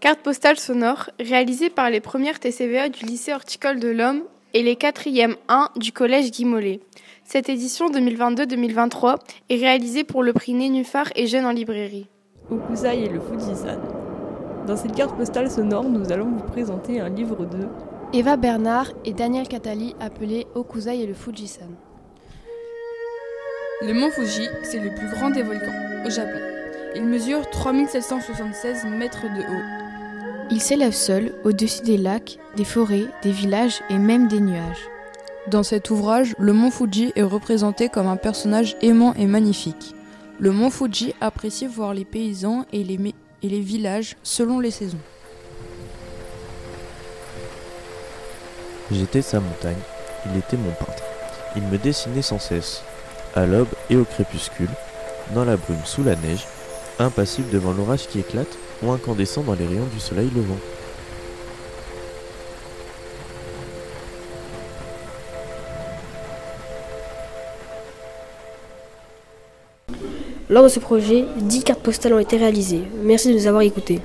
Carte postale sonore réalisée par les premières TCVA du lycée horticole de l'Homme et les 4e 1 du collège Guy Mollet. Cette édition 2022-2023 est réalisée pour le prix Nénuphar et Jeunes en librairie. Okusai et le Fujisan. Dans cette carte postale sonore, nous allons vous présenter un livre de Eva Bernard et Daniel Catali appelé Okusai et le Fujisan. Le mont Fuji, c'est le plus grand des volcans au Japon. Il mesure 3776 mètres de haut il s'élève seul au-dessus des lacs, des forêts, des villages et même des nuages. Dans cet ouvrage, le mont Fuji est représenté comme un personnage aimant et magnifique. Le mont Fuji apprécie voir les paysans et les, et les villages selon les saisons. J'étais sa montagne, il était mon peintre. Il me dessinait sans cesse, à l'aube et au crépuscule, dans la brume sous la neige, impassible devant l'orage qui éclate ou incandescent dans les rayons du soleil levant. Lors de ce projet, 10 cartes postales ont été réalisées. Merci de nous avoir écoutés.